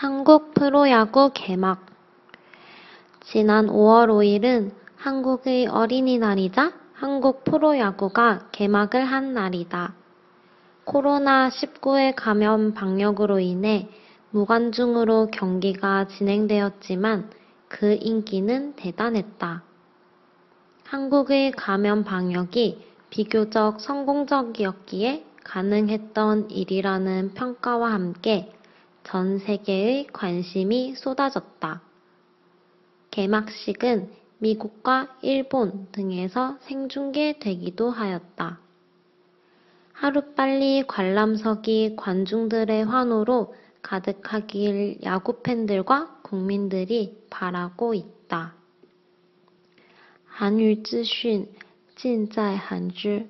한국 프로야구 개막 지난 5월 5일은 한국의 어린이날이자 한국 프로야구가 개막을 한 날이다. 코로나19의 감염 방역으로 인해 무관중으로 경기가 진행되었지만 그 인기는 대단했다. 한국의 감염 방역이 비교적 성공적이었기에 가능했던 일이라는 평가와 함께 전 세계의 관심이 쏟아졌다. 개막식은 미국과 일본 등에서 생중계되기도 하였다. 하루빨리 관람석이 관중들의 환호로 가득하길 야구 팬들과 국민들이 바라고 있다. 韩语资讯尽在韩知。